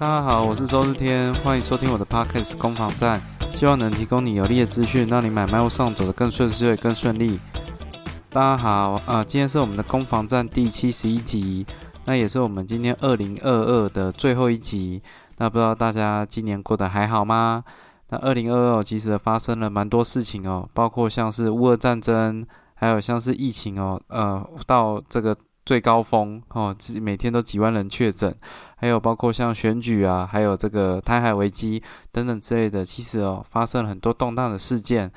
大家好，我是周日天，欢迎收听我的 Podcast 攻防战，希望能提供你有力的资讯，让你买卖路上走得更顺遂、更顺利。大家好，啊，今天是我们的攻防战第七十一集，那也是我们今天二零二二的最后一集。那不知道大家今年过得还好吗？那二零二二其实发生了蛮多事情哦，包括像是乌俄战争，还有像是疫情哦，呃，到这个最高峰哦，每天都几万人确诊。还有包括像选举啊，还有这个台海危机等等之类的，其实哦发生了很多动荡的事件。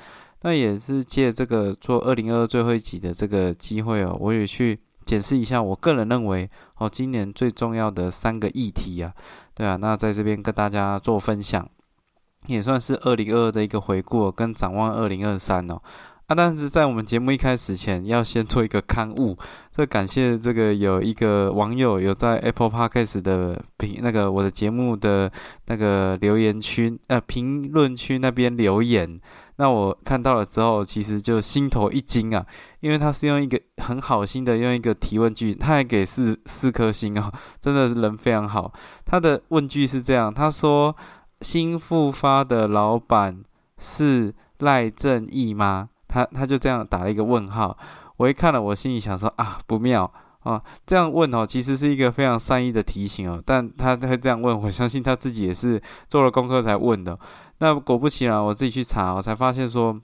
那也是借这个做二零二二最后一集的这个机会哦，我也去检视一下我个人认为哦今年最重要的三个议题啊，对啊，那在这边跟大家做分享，也算是二零二二的一个回顾跟展望二零二三哦。但是在我们节目一开始前，要先做一个刊物。这感谢这个有一个网友有在 Apple Podcast 的评那个我的节目的那个留言区呃评论区那边留言。那我看到了之后，其实就心头一惊啊，因为他是用一个很好心的用一个提问句，他还给四四颗星哦，真的是人非常好。他的问句是这样，他说：“新复发的老板是赖正义吗？”他他就这样打了一个问号，我一看了，我心里想说啊不妙啊，这样问哦，其实是一个非常善意的提醒哦，但他会这样问，我相信他自己也是做了功课才问的。那果不其然，我自己去查，我才发现说，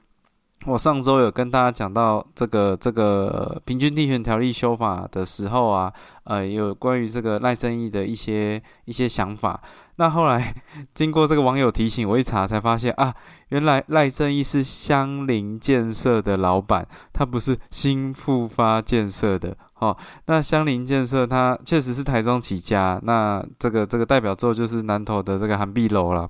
我上周有跟大家讲到这个这个平均地权条例修法的时候啊，呃，有关于这个赖正义的一些一些想法。那后来经过这个网友提醒，我一查才发现啊，原来赖正义是香邻建设的老板，他不是新复发建设的。哦，那香邻建设它确实是台中起家，那这个这个代表作就是南投的这个韩碧楼了。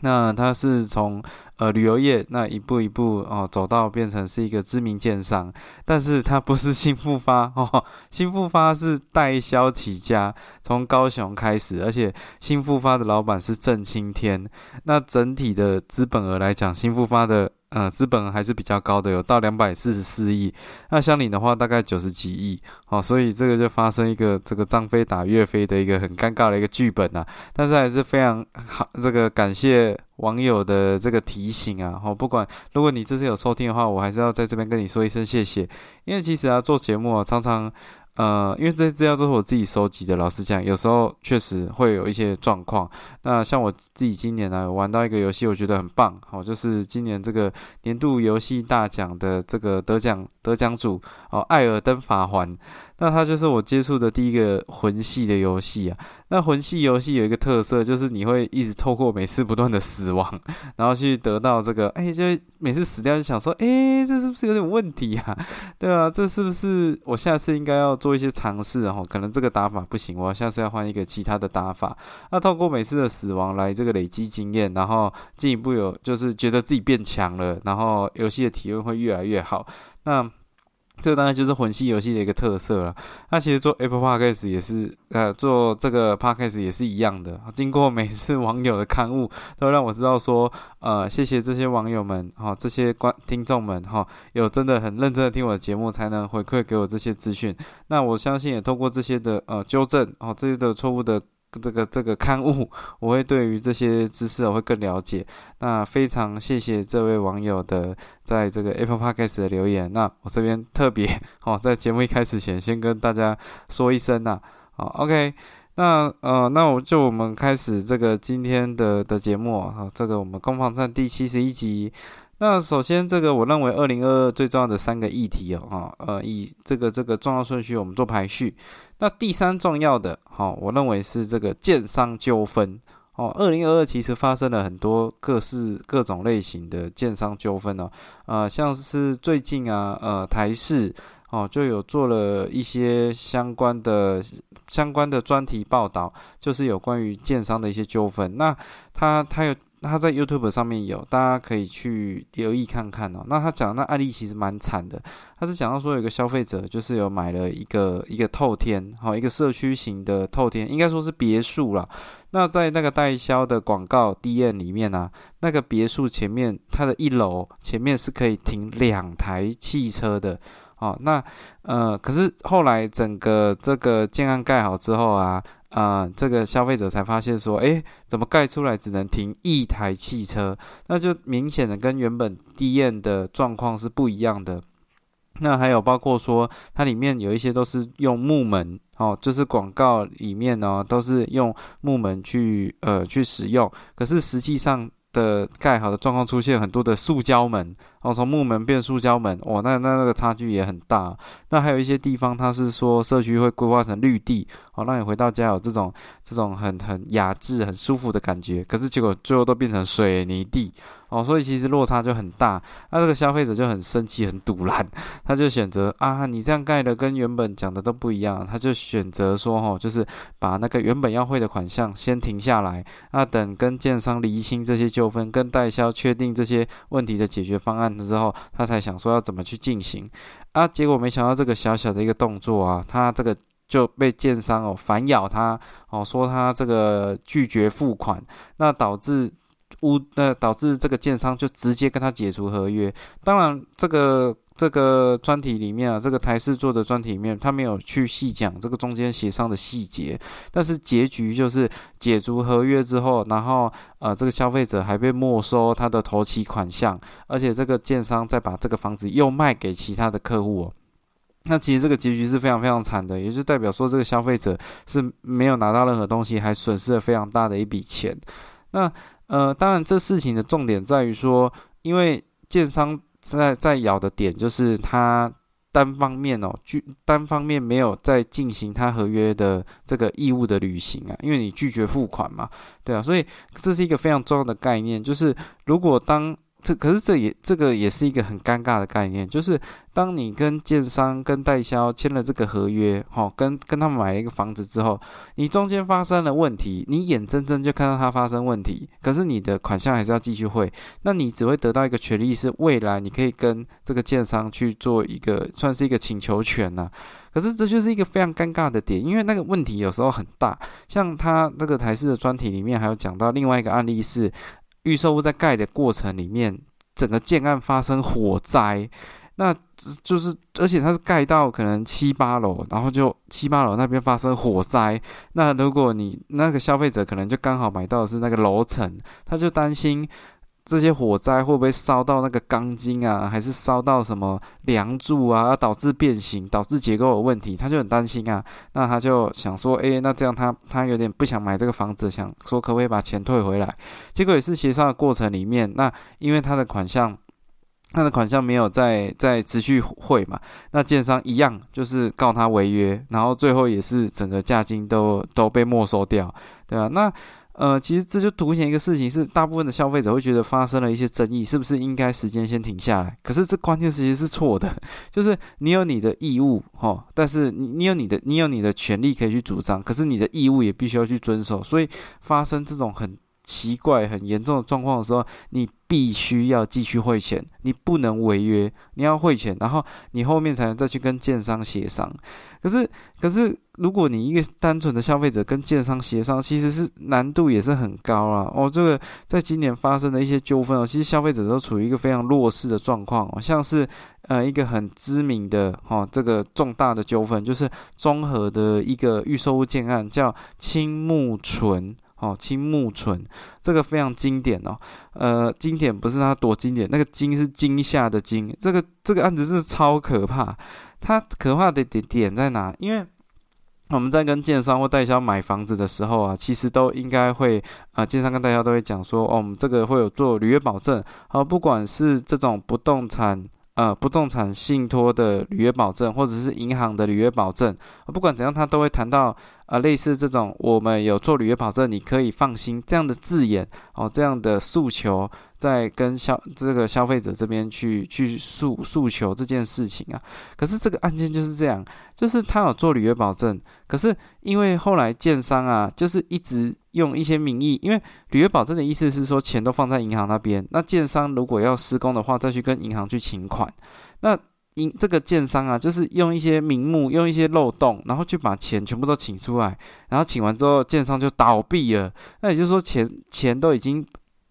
那他是从呃旅游业那一步一步哦走到变成是一个知名建商，但是它不是新复发 哦，新复发是代销起家，从高雄开始，而且新复发的老板是郑青天。那整体的资本额来讲，新复发的。呃，资本还是比较高的，有到两百四十四亿。那相邻的话，大概九十几亿。好，所以这个就发生一个这个张飞打岳飞的一个很尴尬的一个剧本啊。但是还是非常好，这个感谢网友的这个提醒啊。好，不管如果你这次有收听的话，我还是要在这边跟你说一声谢谢。因为其实啊，做节目啊，常常。呃，因为这些资料都是我自己收集的，老实讲，有时候确实会有一些状况。那像我自己今年呢，玩到一个游戏，我觉得很棒，好，就是今年这个年度游戏大奖的这个得奖得奖主哦，《艾尔登法环》。那它就是我接触的第一个魂系的游戏啊。那魂系游戏有一个特色，就是你会一直透过每次不断的死亡，然后去得到这个，哎，就每次死掉就想说，哎，这是不是有点问题啊？对啊，这是不是我下次应该要做一些尝试哦？可能这个打法不行，我下次要换一个其他的打法。那透过每次的死亡来这个累积经验，然后进一步有就是觉得自己变强了，然后游戏的体验会越来越好。那这当然就是魂系游戏的一个特色了。那其实做 Apple Podcast 也是，呃，做这个 Podcast 也是一样的。经过每次网友的刊物，都让我知道说，呃，谢谢这些网友们，哈，这些观听众们，哈，有真的很认真的听我的节目，才能回馈给我这些资讯。那我相信也透过这些的呃纠正，哦，这些的错误的。这个这个刊物，我会对于这些知识我会更了解。那非常谢谢这位网友的在这个 Apple Podcast 的留言。那我这边特别哦，在节目一开始前，先跟大家说一声呐。好，OK，那呃，那我就我们开始这个今天的的节目啊，这个我们攻防战第七十一集。那首先，这个我认为二零二二最重要的三个议题哦，哈，呃，以这个这个重要顺序，我们做排序。那第三重要的，哈，我认为是这个建商纠纷哦。二零二二其实发生了很多各式各种类型的建商纠纷哦，呃，像是最近啊，呃，台视哦就有做了一些相关的相关的专题报道，就是有关于建商的一些纠纷。那他他有。那他在 YouTube 上面有，大家可以去留意看看哦。那他讲那案例其实蛮惨的，他是讲到说有个消费者就是有买了一个一个透天，好一个社区型的透天，应该说是别墅啦。那在那个代销的广告 D N 里面呢，那个别墅前面它的一楼前面是可以停两台汽车的。哦，那呃，可是后来整个这个建案盖好之后啊，啊，这个消费者才发现说，诶，怎么盖出来只能停一台汽车？那就明显的跟原本地面的状况是不一样的。那还有包括说，它里面有一些都是用木门哦，就是广告里面呢都是用木门去呃去使用，可是实际上的盖好的状况出现很多的塑胶门。哦，从木门变塑胶门，哇，那那那个差距也很大。那还有一些地方，它是说社区会规划成绿地，哦，让你回到家有这种这种很很雅致、很舒服的感觉。可是结果最后都变成水泥地，哦，所以其实落差就很大。那这个消费者就很生气、很堵烂，他就选择啊，你这样盖的跟原本讲的都不一样，他就选择说，哦，就是把那个原本要汇的款项先停下来，那等跟建商厘清这些纠纷，跟代销确定这些问题的解决方案。之后，他才想说要怎么去进行啊？结果没想到这个小小的一个动作啊，他这个就被建商哦反咬他哦，说他这个拒绝付款，那导致屋那导致这个建商就直接跟他解除合约。当然这个。这个专题里面啊，这个台式做的专题里面，他没有去细讲这个中间协商的细节，但是结局就是解除合约之后，然后呃，这个消费者还被没收他的头期款项，而且这个建商再把这个房子又卖给其他的客户，那其实这个结局是非常非常惨的，也就代表说这个消费者是没有拿到任何东西，还损失了非常大的一笔钱。那呃，当然这事情的重点在于说，因为建商。在在咬的点就是他单方面哦，拒单方面没有在进行他合约的这个义务的履行啊，因为你拒绝付款嘛，对啊，所以这是一个非常重要的概念，就是如果当。这可是这也这个也是一个很尴尬的概念，就是当你跟建商跟代销签了这个合约，哈，跟跟他们买了一个房子之后，你中间发生了问题，你眼睁睁就看到它发生问题，可是你的款项还是要继续汇，那你只会得到一个权利，是未来你可以跟这个建商去做一个算是一个请求权呐。可是这就是一个非常尴尬的点，因为那个问题有时候很大，像他那个台式的专题里面还有讲到另外一个案例是。预售屋在盖的过程里面，整个建案发生火灾，那就是，而且它是盖到可能七八楼，然后就七八楼那边发生火灾。那如果你那个消费者可能就刚好买到的是那个楼层，他就担心。这些火灾会不会烧到那个钢筋啊，还是烧到什么梁柱啊，导致变形，导致结构有问题？他就很担心啊。那他就想说，诶，那这样他他有点不想买这个房子，想说可不可以把钱退回来？结果也是协商的过程里面，那因为他的款项，他的款项没有在在持续汇嘛，那建商一样就是告他违约，然后最后也是整个价金都都被没收掉，对吧？那。呃，其实这就凸显一个事情，是大部分的消费者会觉得发生了一些争议，是不是应该时间先停下来？可是这关键时间是错的，就是你有你的义务，哈，但是你你有你的你有你的权利可以去主张，可是你的义务也必须要去遵守，所以发生这种很。奇怪、很严重的状况的时候，你必须要继续汇钱，你不能违约，你要汇钱，然后你后面才能再去跟建商协商。可是，可是，如果你一个单纯的消费者跟建商协商，其实是难度也是很高啊。哦，这个在今年发生的一些纠纷哦，其实消费者都处于一个非常弱势的状况哦，像是呃一个很知名的哈这个重大的纠纷，就是综合的一个预售物建案，叫青木纯。哦，青木纯这个非常经典哦，呃，经典不是它多经典，那个惊是惊吓的惊，这个这个案子是超可怕，它可怕的点点在哪？因为我们在跟建商或代销买房子的时候啊，其实都应该会啊，建商跟代销都会讲说，哦，我们这个会有做履约保证，啊，不管是这种不动产。呃，不动产信托的履约保证，或者是银行的履约保证，不管怎样，他都会谈到啊，类似这种我们有做履约保证，你可以放心这样的字眼哦，这样的诉求。在跟消这个消费者这边去去诉诉求这件事情啊，可是这个案件就是这样，就是他有做履约保证，可是因为后来建商啊，就是一直用一些名义，因为履约保证的意思是说钱都放在银行那边，那建商如果要施工的话，再去跟银行去请款，那银这个建商啊，就是用一些名目，用一些漏洞，然后去把钱全部都请出来，然后请完之后，建商就倒闭了，那也就是说钱钱都已经。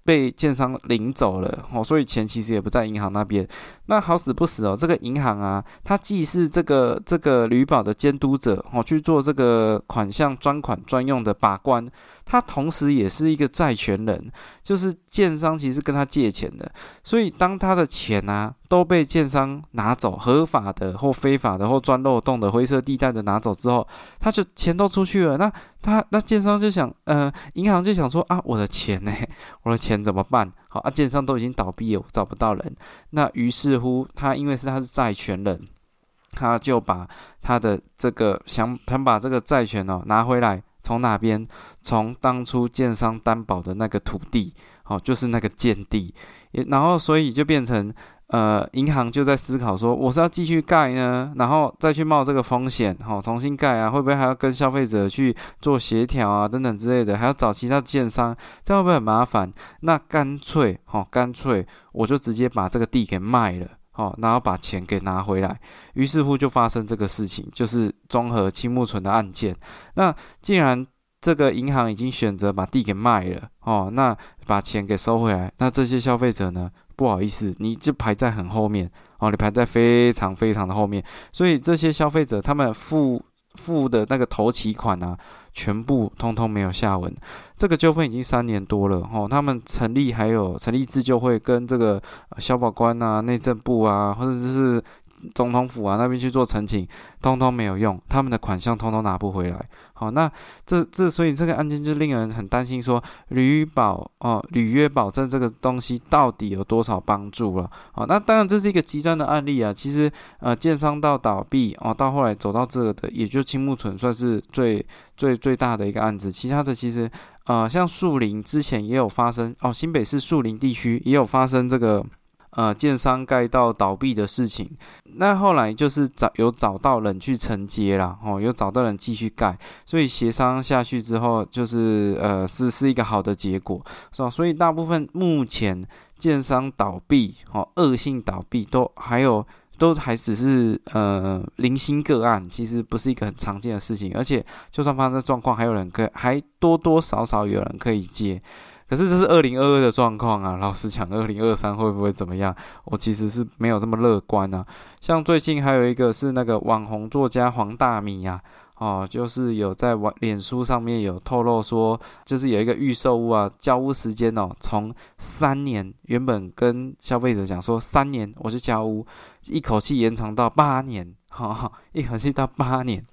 被建商领走了哦，所以钱其实也不在银行那边。那好死不死哦，这个银行啊，它既是这个这个旅保的监督者哦，去做这个款项专款专用的把关，他同时也是一个债权人，就是建商其实跟他借钱的，所以当他的钱啊都被建商拿走，合法的或非法的或钻漏洞的灰色地带的拿走之后，他就钱都出去了，那他那建商就想，呃，银行就想说啊，我的钱呢？我的钱怎么办？好啊，建商都已经倒闭了，我找不到人，那于是。乎他因为是他是债权人，他就把他的这个想想把这个债权哦拿回来，从哪边？从当初建商担保的那个土地，哦，就是那个建地，然后所以就变成呃银行就在思考说，我是要继续盖呢，然后再去冒这个风险，哦，重新盖啊，会不会还要跟消费者去做协调啊等等之类的，还要找其他建商，这样会不会很麻烦？那干脆，哦，干脆我就直接把这个地给卖了。哦，然后把钱给拿回来，于是乎就发生这个事情，就是综合青木村的案件。那既然这个银行已经选择把地给卖了，哦，那把钱给收回来，那这些消费者呢？不好意思，你就排在很后面，哦，你排在非常非常的后面，所以这些消费者他们付付的那个头期款啊。全部通通没有下文，这个纠纷已经三年多了吼。他们成立还有成立自救会，跟这个消保官啊、内政部啊，或者是。总统府啊那边去做申请，通通没有用，他们的款项通通拿不回来。好，那这这所以这个案件就令人很担心，说旅保哦履约保证这个东西到底有多少帮助了？好，那当然这是一个极端的案例啊。其实呃，建商到倒闭哦，到后来走到这的，也就青木村算是最最最大的一个案子。其他的其实呃，像树林之前也有发生哦，新北市树林地区也有发生这个。呃，建商盖到倒闭的事情，那后来就是找有找到人去承接啦，哦，有找到人继续盖，所以协商下去之后，就是呃是是一个好的结果，是吧？所以大部分目前建商倒闭，哦，恶性倒闭都还有都还只是呃零星个案，其实不是一个很常见的事情，而且就算发生状况，还有人可还多多少少有人可以接。可是这是二零二二的状况啊，老实讲，二零二三会不会怎么样？我其实是没有这么乐观啊。像最近还有一个是那个网红作家黄大米呀，哦，就是有在网脸书上面有透露说，就是有一个预售屋啊，交屋时间哦，从三年原本跟消费者讲说三年我就交屋，一口气延长到八年，哈，一口气到八年。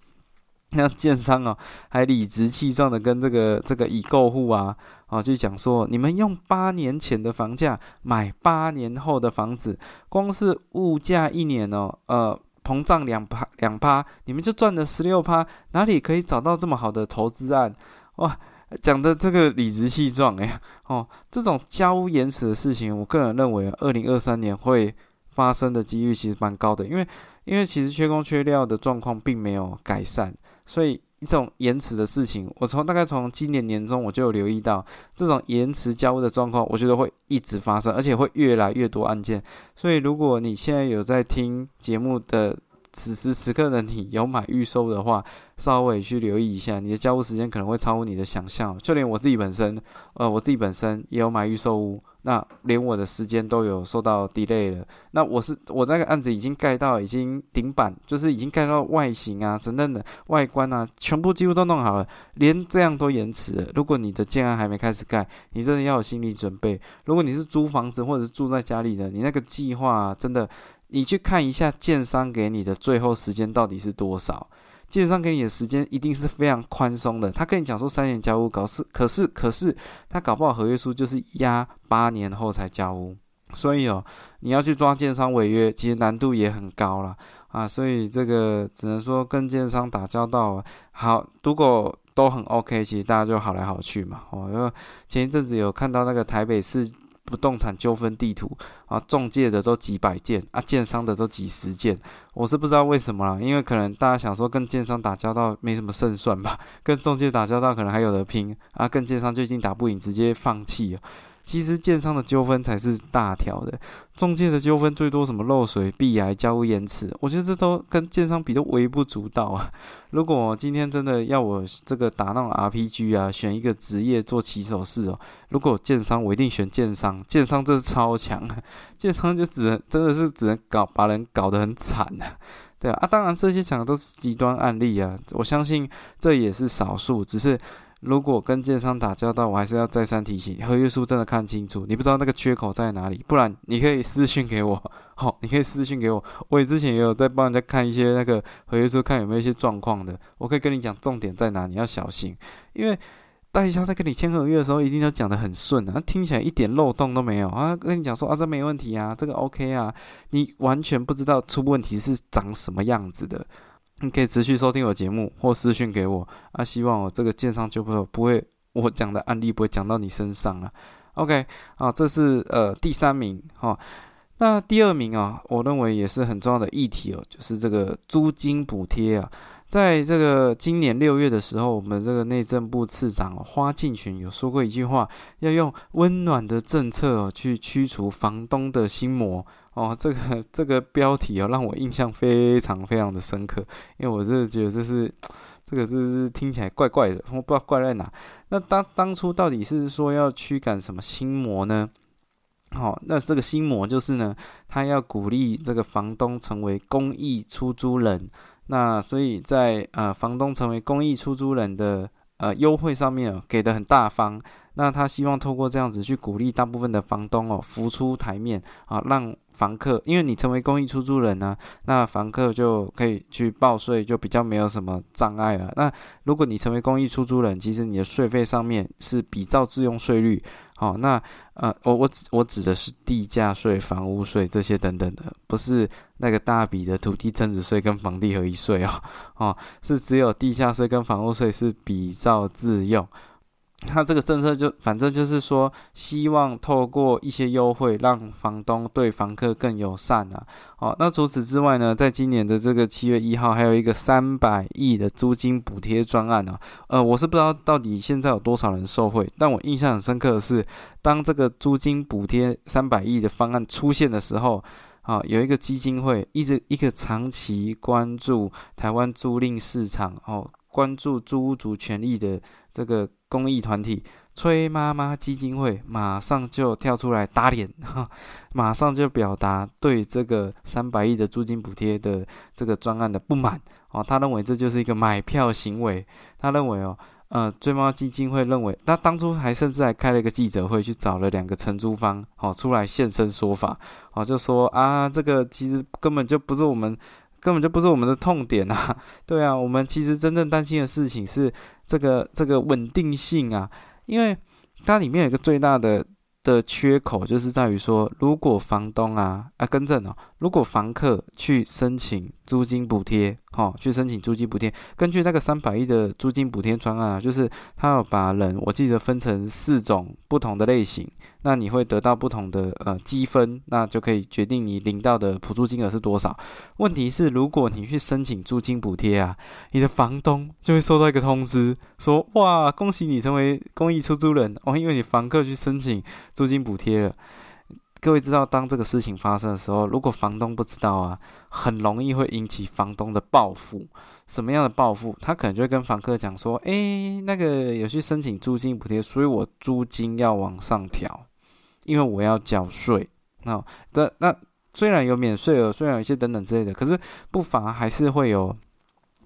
那建商哦，还理直气壮的跟这个这个已购户啊。哦，就讲说，你们用八年前的房价买八年后的房子，光是物价一年哦，呃，膨胀两趴两趴，你们就赚了十六趴，哪里可以找到这么好的投资案？哇，讲的这个理直气壮哎，哦，这种交延迟的事情，我个人认为，二零二三年会发生的几率其实蛮高的，因为因为其实缺工缺料的状况并没有改善，所以。这种延迟的事情，我从大概从今年年中我就有留意到这种延迟交屋的状况，我觉得会一直发生，而且会越来越多案件。所以，如果你现在有在听节目的此时此刻的你有买预售的话，稍微去留意一下，你的交屋时间可能会超乎你的想象。就连我自己本身，呃，我自己本身也有买预售屋。那连我的时间都有受到 delay 了。那我是我那个案子已经盖到已经顶板，就是已经盖到外形啊、等等的外观啊，全部几乎都弄好了，连这样都延迟了。如果你的建案还没开始盖，你真的要有心理准备。如果你是租房子或者是住在家里的，你那个计划真的，你去看一下建商给你的最后时间到底是多少。建商给你的时间一定是非常宽松的，他跟你讲说三年交屋，搞是可是可是他搞不好合约书就是压八年后才交屋，所以哦，你要去抓建商违约，其实难度也很高了啊，所以这个只能说跟建商打交道好，如果都很 OK，其实大家就好来好去嘛。哦，因为前一阵子有看到那个台北市。不动产纠纷地图啊，中介的都几百件啊，建商的都几十件，我是不知道为什么啦，因为可能大家想说跟建商打交道没什么胜算吧，跟中介打交道可能还有的拼啊，跟建商就已经打不赢直接放弃其实建商的纠纷才是大条的，中介的纠纷最多什么漏水、壁癌、交屋延迟，我觉得这都跟建商比都微不足道啊。如果今天真的要我这个打那种 RPG 啊，选一个职业做起手式哦，如果建商，我一定选建商，建商这是超强，建商就只能真的是只能搞把人搞得很惨啊。对啊，啊，当然这些讲的都是极端案例啊，我相信这也是少数，只是。如果跟建商打交道，我还是要再三提醒，合约书真的看清楚。你不知道那个缺口在哪里，不然你可以私信给我。好，你可以私信给我。我也之前也有在帮人家看一些那个合约书，看有没有一些状况的。我可以跟你讲重点在哪，你要小心。因为代理商在跟你签合约的时候，一定要讲得很顺啊，听起来一点漏洞都没有啊。跟你讲说啊，这没问题啊，这个 OK 啊，你完全不知道出问题是长什么样子的。你可以持续收听我节目或私讯给我啊，希望我这个建商就不不会我讲的案例不会讲到你身上了。OK 啊，这是呃第三名哈，那第二名啊，我认为也是很重要的议题哦，就是这个租金补贴啊。在这个今年六月的时候，我们这个内政部次长花敬群有说过一句话，要用温暖的政策哦去驱除房东的心魔哦。这个这个标题哦让我印象非常非常的深刻，因为我是觉得这是这个是听起来怪怪的，我不知道怪在哪。那当当初到底是说要驱赶什么心魔呢？好，那这个心魔就是呢，他要鼓励这个房东成为公益出租人。那所以在呃房东成为公益出租人的呃优惠上面给的很大方，那他希望透过这样子去鼓励大部分的房东哦浮出台面啊，让房客因为你成为公益出租人呢，那房客就可以去报税，就比较没有什么障碍了。那如果你成为公益出租人，其实你的税费上面是比照自用税率。好，那呃，我我指我指的是地价税、房屋税这些等等的，不是那个大笔的土地增值税跟房地合一税哦，哦，是只有地价税跟房屋税是比照自用。他这个政策就反正就是说，希望透过一些优惠，让房东对房客更友善啊。好，那除此之外呢，在今年的这个七月一号，还有一个三百亿的租金补贴专案啊。呃，我是不知道到底现在有多少人受惠，但我印象很深刻的是，当这个租金补贴三百亿的方案出现的时候，啊，有一个基金会一直一个长期关注台湾租赁市场，哦，关注租屋族权益的这个。公益团体崔妈妈基金会马上就跳出来打脸，马上就表达对这个三百亿的租金补贴的这个专案的不满哦。他认为这就是一个买票行为。他认为哦，呃，崔妈妈基金会认为，他当初还甚至还开了一个记者会，去找了两个承租方哦出来现身说法哦，就说啊，这个其实根本就不是我们。根本就不是我们的痛点啊！对啊，我们其实真正担心的事情是这个这个稳定性啊，因为它里面有一个最大的。的缺口就是在于说，如果房东啊啊更正哦，如果房客去申请租金补贴，哈，去申请租金补贴，根据那个三百亿的租金补贴专案啊，就是他要把人，我记得分成四种不同的类型，那你会得到不同的呃积分，那就可以决定你领到的补助金额是多少。问题是，如果你去申请租金补贴啊，你的房东就会收到一个通知，说哇，恭喜你成为公益出租人哦，因为你房客去申请。租金补贴了，各位知道，当这个事情发生的时候，如果房东不知道啊，很容易会引起房东的报复。什么样的报复？他可能就会跟房客讲说：“诶，那个有去申请租金补贴，所以我租金要往上调，因为我要缴税。那那那虽然有免税额，虽然有一些等等之类的，可是不乏还是会有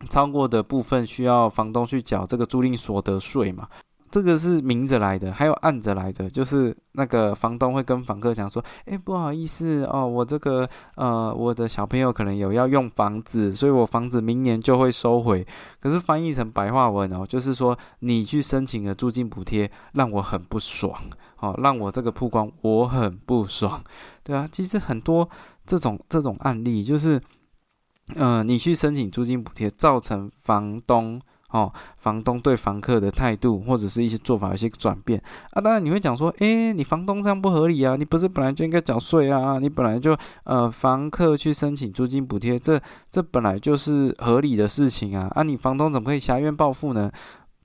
超过的部分需要房东去缴这个租赁所得税嘛。”这个是明着来的，还有暗着来的，就是那个房东会跟房客讲说：“哎，不好意思哦，我这个呃，我的小朋友可能有要用房子，所以我房子明年就会收回。可是翻译成白话文哦，就是说你去申请了租金补贴，让我很不爽，哦，让我这个曝光我很不爽，对啊，其实很多这种这种案例，就是嗯，你去申请租金补贴，造成房东。哦，房东对房客的态度或者是一些做法有些转变啊，当然你会讲说，诶，你房东这样不合理啊，你不是本来就应该缴税啊，你本来就呃，房客去申请租金补贴，这这本来就是合理的事情啊，啊，你房东怎么可以狭怨报复呢？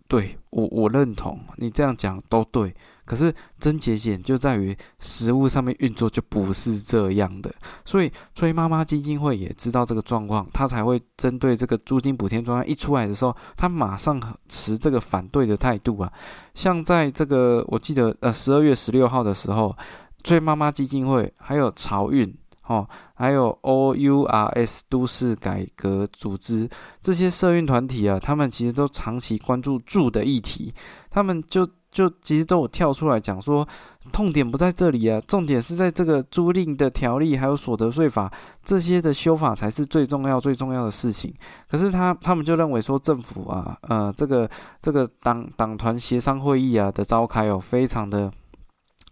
对我我认同你这样讲都对，可是症结点就在于实物上面运作就不是这样的，所以崔妈妈基金会也知道这个状况，他才会针对这个租金补贴专案一出来的时候，他马上持这个反对的态度啊。像在这个我记得呃十二月十六号的时候，崔妈妈基金会还有潮运。哦，还有 O U R S 都市改革组织这些社运团体啊，他们其实都长期关注住的议题，他们就就其实都有跳出来讲说，痛点不在这里啊，重点是在这个租赁的条例还有所得税法这些的修法才是最重要最重要的事情。可是他他们就认为说，政府啊，呃，这个这个党党团协商会议啊的召开哦，非常的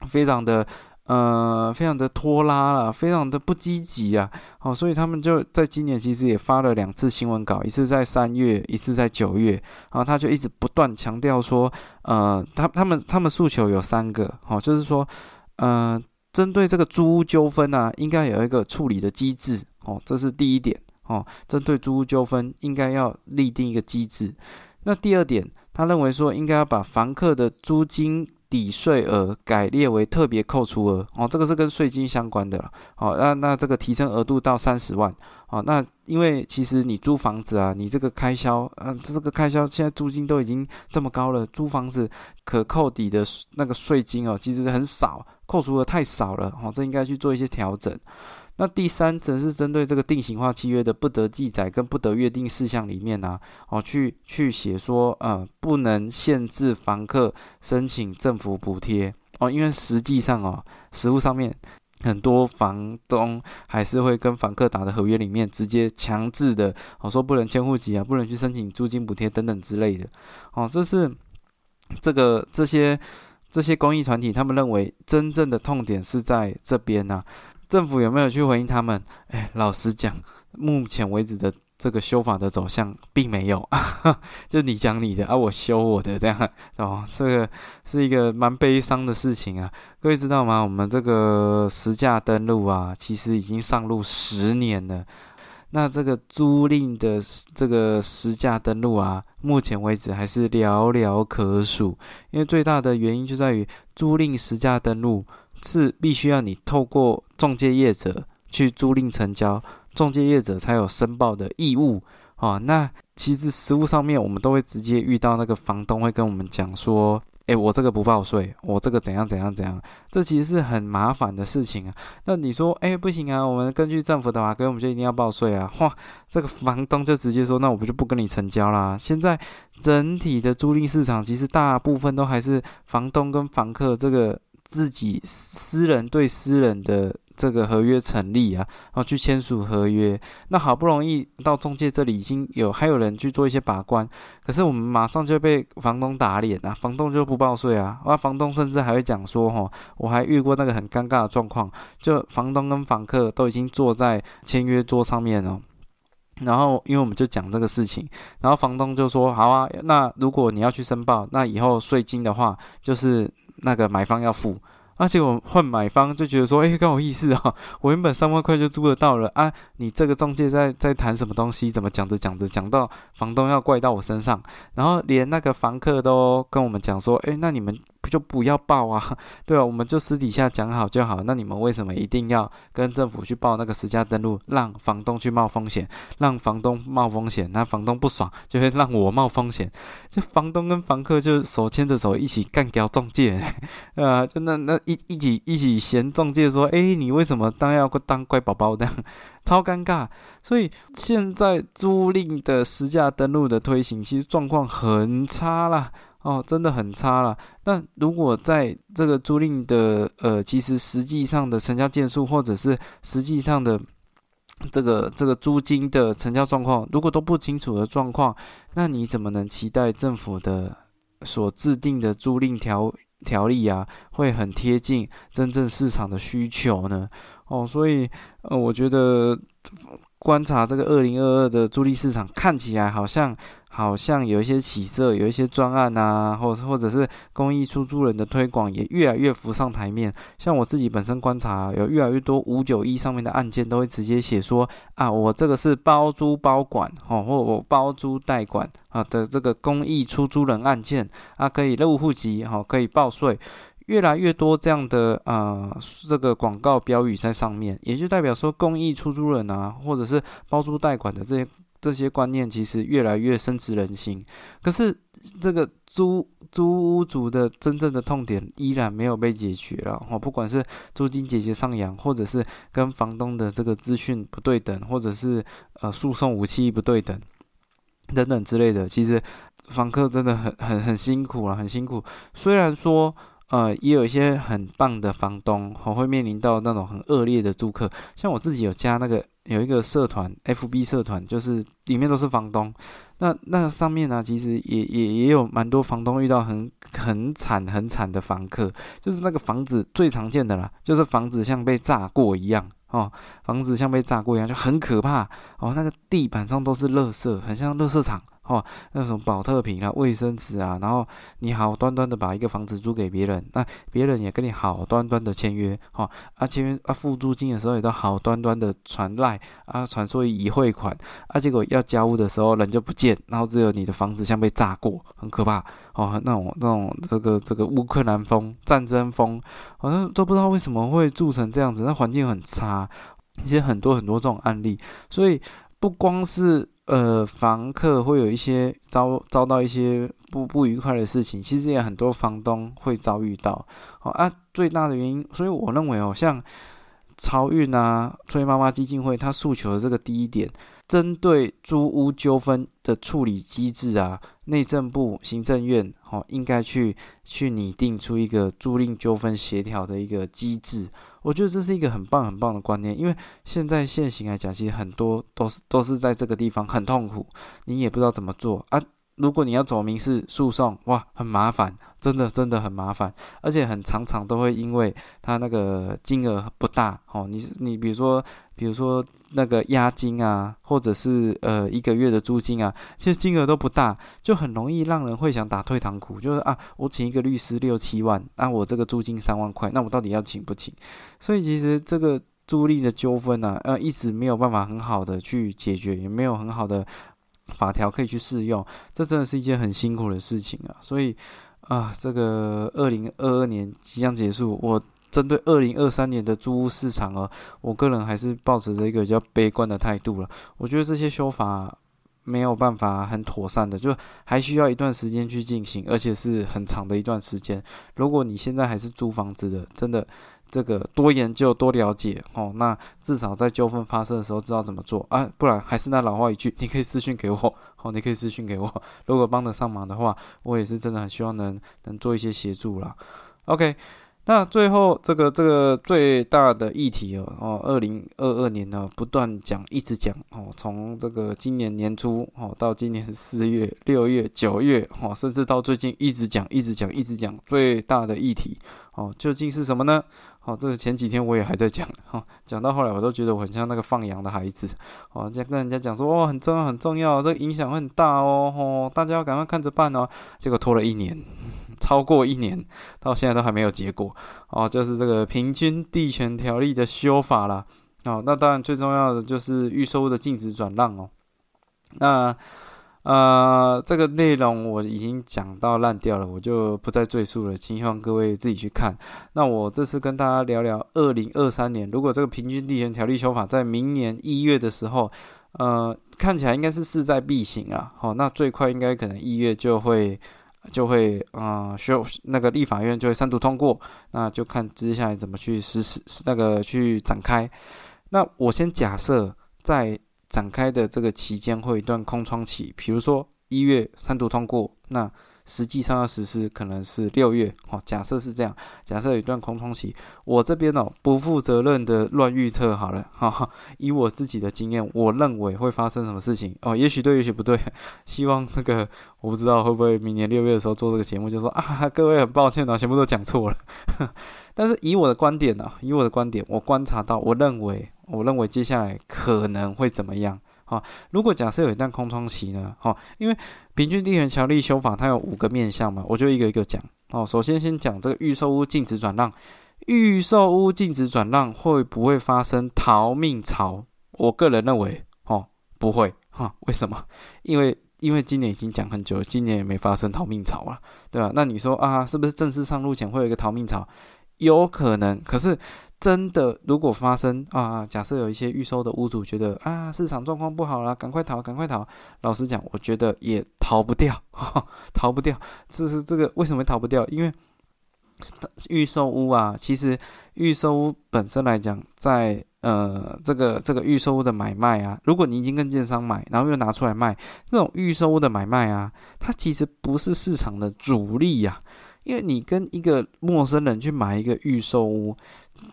非常的。呃，非常的拖拉了，非常的不积极啊，好，所以他们就在今年其实也发了两次新闻稿，一次在三月，一次在九月，然后他就一直不断强调说，呃，他他们他们诉求有三个，好，就是说，呃，针对这个租屋纠纷啊，应该有一个处理的机制，哦，这是第一点，哦，针对租屋纠纷应该要立定一个机制。那第二点，他认为说应该要把房客的租金。抵税额改列为特别扣除额哦，这个是跟税金相关的了。好，那那这个提升额度到三十万。好，那因为其实你租房子啊，你这个开销，嗯，这个开销现在租金都已经这么高了，租房子可扣抵的那个税金哦，其实很少，扣除额太少了。哦，这应该去做一些调整。那第三则是针对这个定型化契约的不得记载跟不得约定事项里面呢，哦，去去写说，呃，不能限制房客申请政府补贴哦，因为实际上哦，实物上面很多房东还是会跟房客打的合约里面直接强制的，哦，说不能迁户籍啊，不能去申请租金补贴等等之类的，哦，这是这个这些这些公益团体他们认为真正的痛点是在这边呢。政府有没有去回应他们？哎，老实讲，目前为止的这个修法的走向并没有，就你讲你的啊，我修我的这样哦，这个是一个蛮悲伤的事情啊。各位知道吗？我们这个实价登录啊，其实已经上路十年了。那这个租赁的这个实价登录啊，目前为止还是寥寥可数，因为最大的原因就在于租赁实价登录。是必须要你透过中介业者去租赁成交，中介业者才有申报的义务啊。那其实实物上面，我们都会直接遇到那个房东会跟我们讲说：“诶，我这个不报税，我这个怎样怎样怎样。”这其实是很麻烦的事情啊。那你说：“诶，不行啊，我们根据政府的法规，我们就一定要报税啊。”哇，这个房东就直接说：“那我不就不跟你成交啦。”现在整体的租赁市场，其实大部分都还是房东跟房客这个。自己私人对私人的这个合约成立啊，然后去签署合约。那好不容易到中介这里已经有还有人去做一些把关，可是我们马上就被房东打脸啊！房东就不报税啊！啊，房东甚至还会讲说：“哈，我还遇过那个很尴尬的状况，就房东跟房客都已经坐在签约桌上面了，然后因为我们就讲这个事情，然后房东就说：好啊，那如果你要去申报，那以后税金的话就是。”那个买方要付，而且我换买方就觉得说，哎，刚好意思啊，我原本三万块就租得到了啊，你这个中介在在谈什么东西？怎么讲着讲着讲到房东要怪到我身上，然后连那个房客都跟我们讲说，哎，那你们。就不要报啊，对啊，我们就私底下讲好就好。那你们为什么一定要跟政府去报那个实价登录，让房东去冒风险，让房东冒风险？那房东不爽，就会让我冒风险。就房东跟房客就手牵着手一起干掉中介，呃，就那那一一起一起嫌中介说，哎，你为什么当要当乖宝宝的，超尴尬。所以现在租赁的实价登录的推行，其实状况很差啦。哦，真的很差了。那如果在这个租赁的呃，其实实际上的成交件数，或者是实际上的这个这个租金的成交状况，如果都不清楚的状况，那你怎么能期待政府的所制定的租赁条条例啊，会很贴近真正市场的需求呢？哦，所以呃，我觉得观察这个二零二二的租赁市场，看起来好像。好像有一些起色，有一些专案啊，或者或者是公益出租人的推广也越来越浮上台面。像我自己本身观察，有越来越多五九一上面的案件都会直接写说啊，我这个是包租包管，哦，或我包租代管啊的这个公益出租人案件啊，可以入户籍，哈，可以报税。越来越多这样的呃这个广告标语在上面，也就代表说公益出租人啊，或者是包租代管的这些这些观念，其实越来越深植人心。可是这个租租屋主的真正的痛点依然没有被解决了哦，不管是租金节节上扬，或者是跟房东的这个资讯不对等，或者是呃诉讼武器不对等等等之类的，其实房客真的很很很辛苦了，很辛苦。虽然说。呃，也有一些很棒的房东，哦，会面临到那种很恶劣的租客。像我自己有加那个有一个社团，FB 社团，就是里面都是房东。那那上面呢，其实也也也有蛮多房东遇到很很惨很惨的房客，就是那个房子最常见的啦，就是房子像被炸过一样哦，房子像被炸过一样，就很可怕哦。那个地板上都是垃圾，很像垃圾场。哦，那种保特瓶啊、卫生纸啊，然后你好端端的把一个房子租给别人，那别人也跟你好端端的签约，哈，啊签约啊付租金的时候也都好端端的传赖啊，传说已汇款，啊结果要交屋的时候人就不见，然后只有你的房子像被炸过，很可怕哦，那种那种这个这个乌克兰风、战争风，好像都不知道为什么会住成这样子，那环境很差，其实很多很多这种案例，所以不光是。呃，房客会有一些遭遭到一些不不愉快的事情，其实也很多房东会遭遇到。好啊，最大的原因，所以我认为哦，像超运啊、崔妈妈基金会，他诉求的这个第一点，针对租屋纠纷的处理机制啊，内政部、行政院哦，应该去去拟定出一个租赁纠纷协调的一个机制。我觉得这是一个很棒很棒的观念，因为现在现行来讲，其实很多都是都是在这个地方很痛苦，你也不知道怎么做啊。如果你要走民事诉讼，哇，很麻烦，真的真的很麻烦，而且很常常都会因为他那个金额不大哦，你你比如说比如说那个押金啊，或者是呃一个月的租金啊，其实金额都不大，就很容易让人会想打退堂鼓，就是啊，我请一个律师六七万，那我这个租金三万块，那我到底要请不请？所以其实这个租赁的纠纷呢，呃，一直没有办法很好的去解决，也没有很好的。法条可以去适用，这真的是一件很辛苦的事情啊！所以啊，这个二零二二年即将结束，我针对二零二三年的租屋市场啊，我个人还是保持着一个比较悲观的态度了。我觉得这些修法没有办法很妥善的，就还需要一段时间去进行，而且是很长的一段时间。如果你现在还是租房子的，真的。这个多研究多了解哦，那至少在纠纷发生的时候知道怎么做啊，不然还是那老话一句，你可以私信给我哦，你可以私信给我，如果帮得上忙的话，我也是真的很希望能能做一些协助啦。OK，那最后这个这个最大的议题哦哦，二零二二年呢不断讲一直讲哦，从这个今年年初哦到今年四月六月九月哦，甚至到最近一直讲一直讲一直讲最大的议题哦，究竟是什么呢？好，这个前几天我也还在讲，哈，讲到后来我都觉得我很像那个放羊的孩子，哦，在跟人家讲说，哦，很重要，很重要，这个影响会很大哦，吼，大家要赶快看着办哦。结果拖了一年，超过一年，到现在都还没有结果，哦，就是这个平均地权条例的修法啦。哦，那当然最重要的就是预售的禁止转让哦，那。呃，这个内容我已经讲到烂掉了，我就不再赘述了，请希望各位自己去看。那我这次跟大家聊聊二零二三年，如果这个平均地权条例修法在明年一月的时候，呃，看起来应该是势在必行啊。好，那最快应该可能一月就会就会啊修那个立法院就会三读通过，那就看接下来怎么去实施那个去展开。那我先假设在。展开的这个期间会有一段空窗期，比如说一月三读通过，那实际上要实施可能是六月。哦，假设是这样，假设有一段空窗期，我这边哦不负责任的乱预测好了，哈哈，以我自己的经验，我认为会发生什么事情哦，也许对，也许不对，希望这个我不知道会不会明年六月的时候做这个节目，就说啊各位很抱歉哦，全部都讲错了。但是以我的观点呢，以我的观点，我观察到，我认为。我认为接下来可能会怎么样？哈，如果假设有一段空窗期呢？哈，因为平均地权条例修法它有五个面向嘛，我就一个一个讲。哦，首先先讲这个预售屋禁止转让，预售屋禁止转让会不会发生逃命潮？我个人认为，哦，不会。哈，为什么？因为因为今年已经讲很久了，今年也没发生逃命潮啊，对吧？那你说啊，是不是正式上路前会有一个逃命潮？有可能，可是真的如果发生啊，假设有一些预售的屋主觉得啊，市场状况不好了，赶快逃，赶快逃。老实讲，我觉得也逃不掉，逃不掉。这是这个为什么逃不掉？因为预售屋啊，其实预售屋本身来讲，在呃这个这个预售屋的买卖啊，如果你已经跟建商买，然后又拿出来卖，那种预售屋的买卖啊，它其实不是市场的主力呀。因为你跟一个陌生人去买一个预售屋，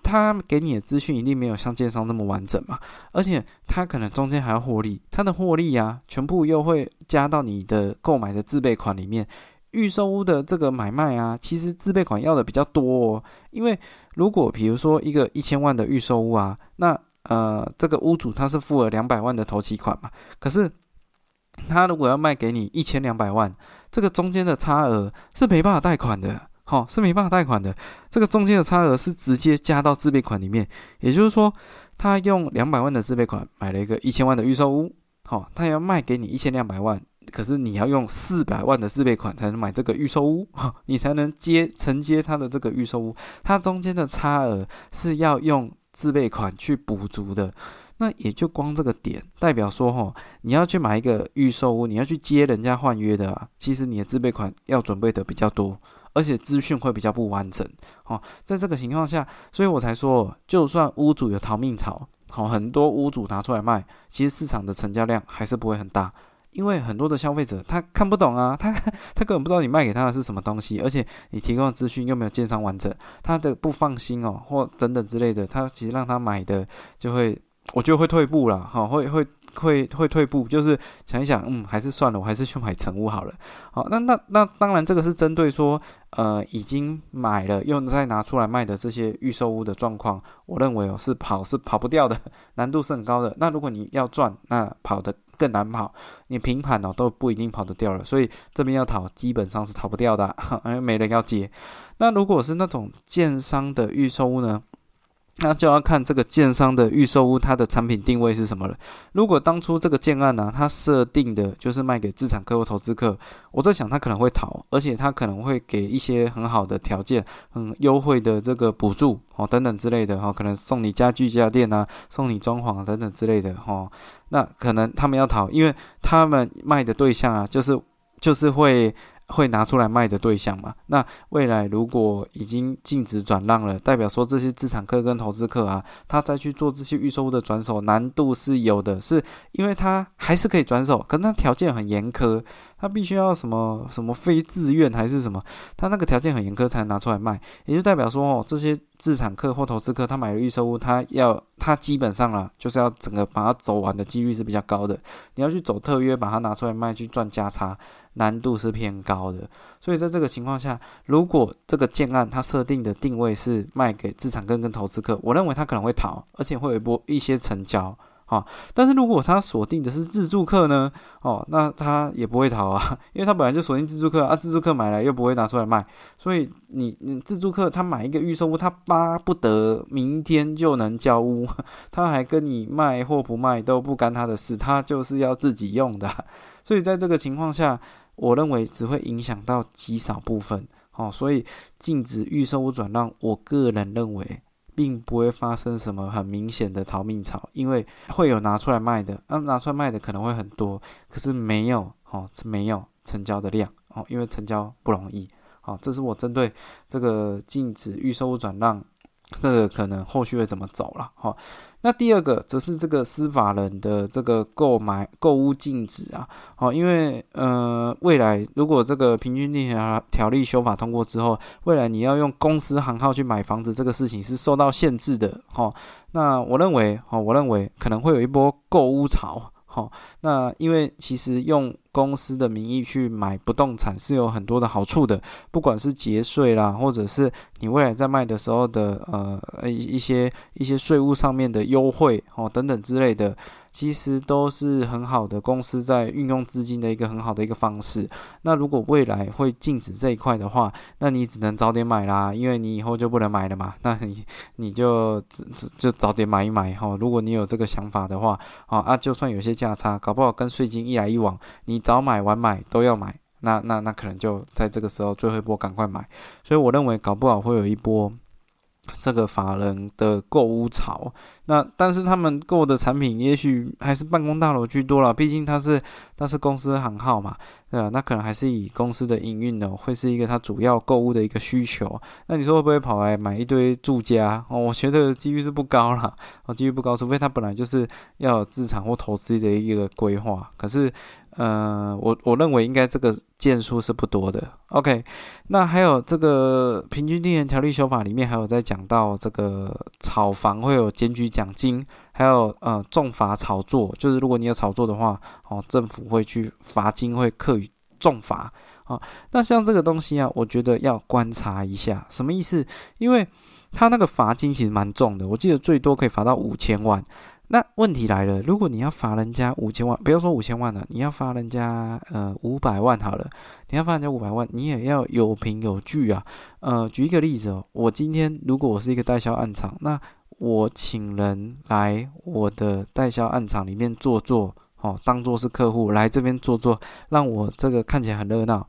他给你的资讯一定没有像建商那么完整嘛，而且他可能中间还要获利，他的获利呀，全部又会加到你的购买的自备款里面。预售屋的这个买卖啊，其实自备款要的比较多，哦，因为如果比如说一个一千万的预售屋啊，那呃这个屋主他是付了两百万的头期款嘛，可是他如果要卖给你一千两百万。这个中间的差额是没办法贷款的，好，是没办法贷款的。这个中间的差额是直接加到自备款里面，也就是说，他用两百万的自备款买了一个一千万的预售屋，好，他要卖给你一千两百万，可是你要用四百万的自备款才能买这个预售屋，你才能接承接他的这个预售屋，它中间的差额是要用自备款去补足的。那也就光这个点，代表说哈，你要去买一个预售屋，你要去接人家换约的啊，其实你的自备款要准备的比较多，而且资讯会比较不完整。哦，在这个情况下，所以我才说，就算屋主有逃命潮，好，很多屋主拿出来卖，其实市场的成交量还是不会很大，因为很多的消费者他看不懂啊，他他根本不知道你卖给他的是什么东西，而且你提供的资讯又没有建商完整，他的不放心哦，或等等之类的，他其实让他买的就会。我觉得会退步了，哈，会会会会退步，就是想一想，嗯，还是算了，我还是去买成屋好了。好，那那那当然，这个是针对说，呃，已经买了又再拿出来卖的这些预售屋的状况，我认为哦，是跑是跑不掉的，难度是很高的。那如果你要赚，那跑得更难跑，你平盘哦都不一定跑得掉了。所以这边要逃，基本上是逃不掉的，因为没人要接。那如果是那种建商的预售屋呢？那就要看这个建商的预售屋，它的产品定位是什么了。如果当初这个建案呢，它设定的就是卖给资产客或投资客，我在想他可能会逃，而且他可能会给一些很好的条件，很优惠的这个补助哦等等之类的哈，可能送你家具家电啊，送你装潢等等之类的哈。那可能他们要逃，因为他们卖的对象啊，就是就是会。会拿出来卖的对象嘛？那未来如果已经禁止转让了，代表说这些资产客跟投资客啊，他再去做这些预售物的转手难度是有的，是因为他还是可以转手，可他条件很严苛，他必须要什么什么非自愿还是什么，他那个条件很严苛才能拿出来卖，也就代表说哦，这些资产客或投资客他买了预售屋，他要他基本上啊，就是要整个把它走完的几率是比较高的，你要去走特约把它拿出来卖去赚价差。难度是偏高的，所以在这个情况下，如果这个建案它设定的定位是卖给资产跟跟投资客，我认为它可能会逃，而且会有一波一些成交啊。但是如果它锁定的是自住客呢？哦，那它也不会逃啊，因为它本来就锁定自住客啊，自住客买来又不会拿出来卖，所以你你自住客他买一个预售屋，他巴不得明天就能交屋，他还跟你卖或不卖都不干他的事，他就是要自己用的。所以在这个情况下。我认为只会影响到极少部分，哦，所以禁止预售屋转让，我个人认为并不会发生什么很明显的逃命潮，因为会有拿出来卖的，那拿出来卖的可能会很多，可是没有，哦，没有成交的量，哦，因为成交不容易，好，这是我针对这个禁止预售屋转让，这个可能后续会怎么走了，哈。那第二个则是这个司法人的这个购买购物禁止啊，好，因为呃未来如果这个平均地权条例修法通过之后，未来你要用公司行号去买房子这个事情是受到限制的，哈，那我认为，哈，我认为可能会有一波购物潮。哦，那因为其实用公司的名义去买不动产是有很多的好处的，不管是节税啦，或者是你未来在卖的时候的呃一一些一些税务上面的优惠哦等等之类的。其实都是很好的公司在运用资金的一个很好的一个方式。那如果未来会禁止这一块的话，那你只能早点买啦，因为你以后就不能买了嘛。那你你就就早点买一买哈。如果你有这个想法的话，啊啊，就算有些价差，搞不好跟税金一来一往，你早买晚买都要买，那那那可能就在这个时候最后一波赶快买。所以我认为搞不好会有一波。这个法人的购物潮，那但是他们购的产品也许还是办公大楼居多了，毕竟它是它是公司行号嘛，对吧？那可能还是以公司的营运呢，会是一个它主要购物的一个需求。那你说会不会跑来买一堆住家？哦，我觉得几率是不高了，哦，几率不高，除非他本来就是要有资产或投资的一个规划。可是。呃，我我认为应该这个件数是不多的。OK，那还有这个平均地权条例修法里面还有在讲到这个炒房会有间距奖金，还有呃重罚炒作，就是如果你有炒作的话，哦，政府会去罚金，会课予重罚。哦，那像这个东西啊，我觉得要观察一下什么意思，因为他那个罚金其实蛮重的，我记得最多可以罚到五千万。那问题来了，如果你要罚人家五千万，不要说五千万了，你要罚人家呃五百万好了，你要罚人家五百万，你也要有凭有据啊。呃，举一个例子哦，我今天如果我是一个代销案场，那我请人来我的代销案场里面坐坐，哦，当做是客户来这边坐坐，让我这个看起来很热闹，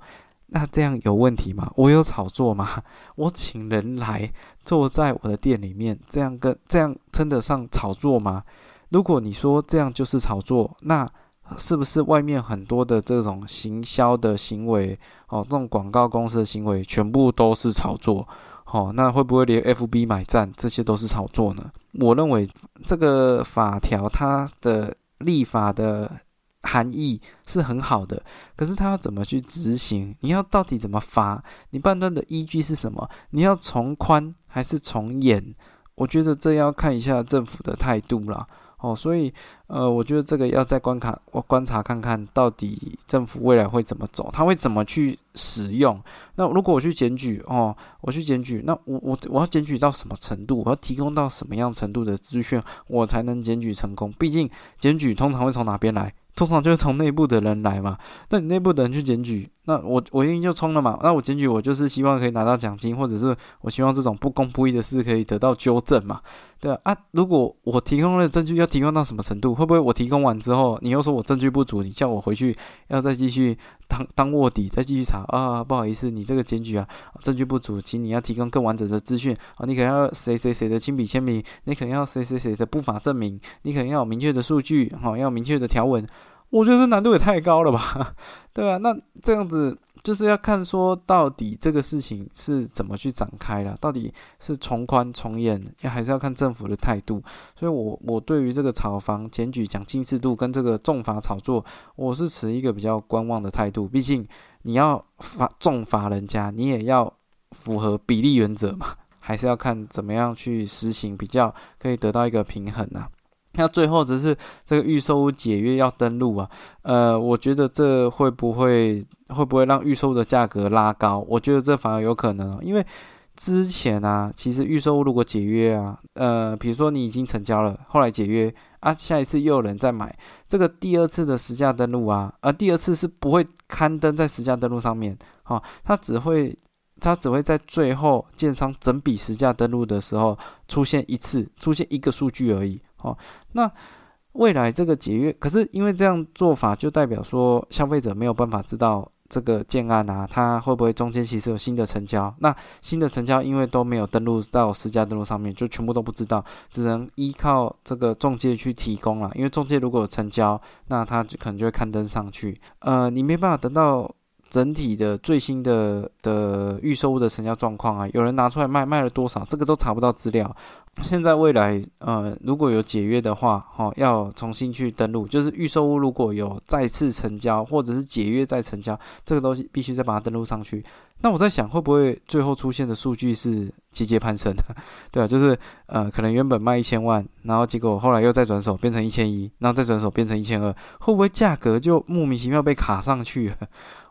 那这样有问题吗？我有炒作吗？我请人来坐在我的店里面，这样跟这样称得上炒作吗？如果你说这样就是炒作，那是不是外面很多的这种行销的行为哦，这种广告公司的行为全部都是炒作？哦，那会不会连 FB 买赞这些都是炒作呢？我认为这个法条它的立法的含义是很好的，可是它要怎么去执行？你要到底怎么罚？你判断的依据是什么？你要从宽还是从严？我觉得这要看一下政府的态度了。哦，所以，呃，我觉得这个要再观看，我观察看看到底政府未来会怎么走，他会怎么去使用。那如果我去检举，哦，我去检举，那我我我要检举到什么程度？我要提供到什么样程度的资讯，我才能检举成功？毕竟检举通常会从哪边来？通常就是从内部的人来嘛。那你内部的人去检举，那我我愿意就冲了嘛。那我检举，我就是希望可以拿到奖金，或者是我希望这种不公不义的事可以得到纠正嘛。对啊，如果我提供的证据要提供到什么程度？会不会我提供完之后，你又说我证据不足，你叫我回去要再继续当当卧底，再继续查啊？不好意思，你这个检举啊，证据不足，请你要提供更完整的资讯啊！你可能要谁谁谁的亲笔签名，你可能要谁谁谁的不法证明，你可能要有明确的数据，哈，要明确的条文。我觉得这难度也太高了吧，对吧？那这样子。就是要看说到底这个事情是怎么去展开了，到底是从宽从严，还是要看政府的态度。所以，我我对于这个炒房检举奖金制度跟这个重罚炒作，我是持一个比较观望的态度。毕竟你要罚重罚人家，你也要符合比例原则嘛，还是要看怎么样去实行，比较可以得到一个平衡啊。那最后只是这个预售屋解约要登录啊，呃，我觉得这会不会会不会让预售的价格拉高？我觉得这反而有可能，因为之前啊，其实预售如果解约啊，呃，比如说你已经成交了，后来解约啊，下一次又有人再买，这个第二次的实价登录啊，而第二次是不会刊登在实价登录上面，哈，它只会它只会在最后建商整笔实价登录的时候出现一次，出现一个数据而已。哦，那未来这个解约，可是因为这样做法，就代表说消费者没有办法知道这个建案啊，它会不会中间其实有新的成交？那新的成交因为都没有登录到私家登录上面，就全部都不知道，只能依靠这个中介去提供了。因为中介如果有成交，那他就可能就会刊登上去。呃，你没办法得到。整体的最新的的预售物的成交状况啊，有人拿出来卖，卖了多少，这个都查不到资料。现在未来，呃，如果有解约的话，哈，要重新去登录，就是预售物如果有再次成交，或者是解约再成交，这个东西必须再把它登录上去。那我在想，会不会最后出现的数据是节节攀升？对啊，就是呃，可能原本卖一千万，然后结果后来又再转手变成一千一，然后再转手变成一千二，会不会价格就莫名其妙被卡上去了？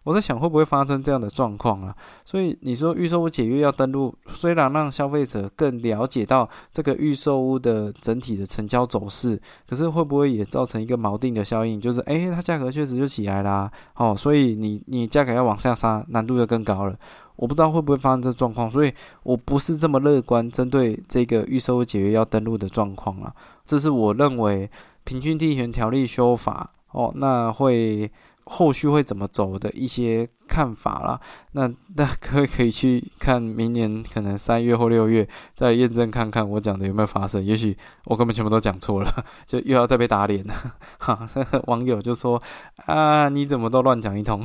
我在想会不会发生这样的状况啊？所以你说预售屋解约要登录，虽然让消费者更了解到这个预售屋的整体的成交走势，可是会不会也造成一个锚定的效应？就是哎，它价格确实就起来啦，哦，所以你你价格要往下杀，难度就更高了。我不知道会不会发生这状况，所以我不是这么乐观针对这个预售屋解约要登录的状况啊。这是我认为平均地权条例修法哦，那会。后续会怎么走的一些看法啦。那 大家可以去看明年可能三月或六月再验证看看我讲的有没有发生。也许我根本全部都讲错了，就又要再被打脸了。哈，网友就说啊，你怎么都乱讲一通？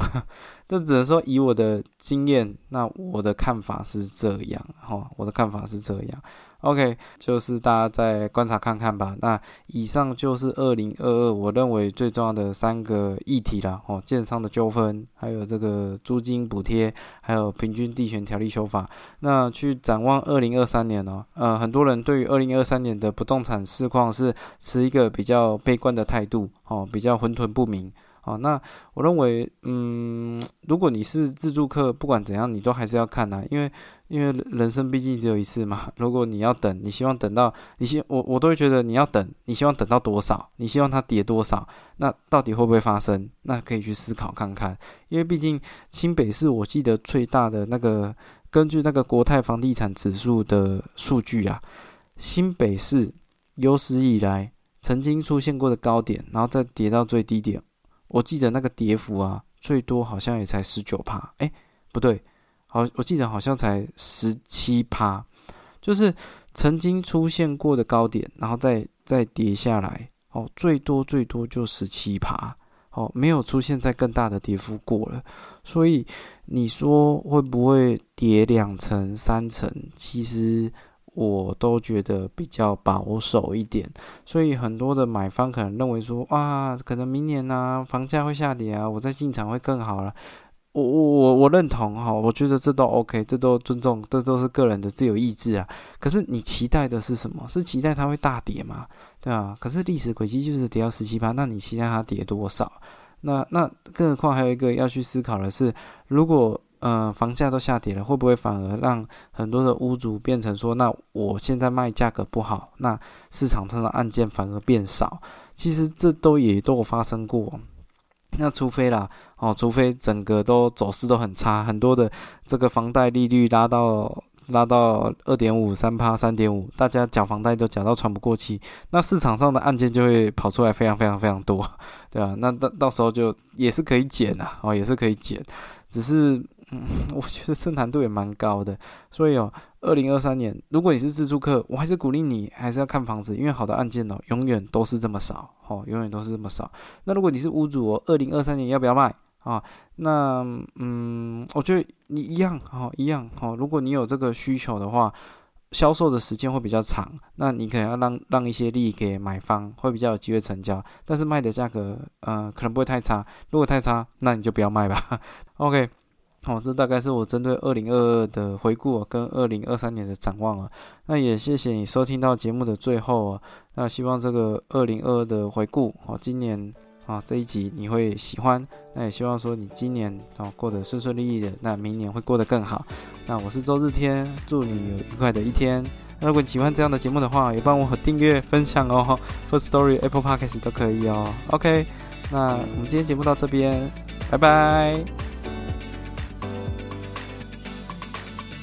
这只能说以我的经验，那我的看法是这样。哈，我的看法是这样。OK，就是大家再观察看看吧。那以上就是二零二二我认为最重要的三个议题了。哦，建商的纠纷，还有这个租金补贴，还有平均地权条例修法。那去展望二零二三年呢？呃，很多人对于二零二三年的不动产市况是持一个比较悲观的态度，哦，比较混沌不明。哦，那我认为，嗯，如果你是自助客，不管怎样，你都还是要看呐，因为。因为人生毕竟只有一次嘛，如果你要等，你希望等到你希我我都会觉得你要等，你希望等到多少？你希望它跌多少？那到底会不会发生？那可以去思考看看。因为毕竟新北市，我记得最大的那个，根据那个国泰房地产指数的数据啊，新北市有史以来曾经出现过的高点，然后再跌到最低点，我记得那个跌幅啊，最多好像也才十九帕。哎，不对。好，我记得好像才十七趴，就是曾经出现过的高点，然后再再跌下来，哦，最多最多就十七趴，哦，没有出现在更大的跌幅过了。所以你说会不会跌两成、三成？其实我都觉得比较保守一点。所以很多的买方可能认为说，哇，可能明年呢房价会下跌啊，我再进场会更好了。我我我我认同哈，我觉得这都 OK，这都尊重，这都是个人的自由意志啊。可是你期待的是什么？是期待它会大跌吗？对啊。可是历史轨迹就是跌到十七趴，那你期待它跌多少？那那更何况还有一个要去思考的是，如果呃房价都下跌了，会不会反而让很多的屋主变成说，那我现在卖价格不好，那市场上的案件反而变少？其实这都也都有发生过。那除非啦，哦，除非整个都走势都很差，很多的这个房贷利率拉到拉到二点五、三趴、三点五，大家缴房贷都缴到喘不过气，那市场上的案件就会跑出来非常非常非常多，对吧？那到到时候就也是可以减的，哦，也是可以减，只是。嗯，我觉得这难度也蛮高的，所以哦，二零二三年，如果你是自住客，我还是鼓励你还是要看房子，因为好的案件哦，永远都是这么少，哦，永远都是这么少。那如果你是屋主哦，二零二三年要不要卖啊？那嗯，我觉得你一样，哦，一样，哦，如果你有这个需求的话，销售的时间会比较长，那你可能要让让一些利给买方，会比较有机会成交，但是卖的价格，呃，可能不会太差。如果太差，那你就不要卖吧。OK。好，这大概是我针对二零二二的回顾跟二零二三年的展望啊。那也谢谢你收听到节目的最后啊。那希望这个二零二二的回顾，哦，今年啊这一集你会喜欢。那也希望说你今年哦过得顺顺利利的，那明年会过得更好。那我是周日天，祝你有愉快的一天。那如果你喜欢这样的节目的话，也帮我订阅分享哦。First Story Apple Podcast 都可以哦。OK，那我们今天节目到这边，拜拜。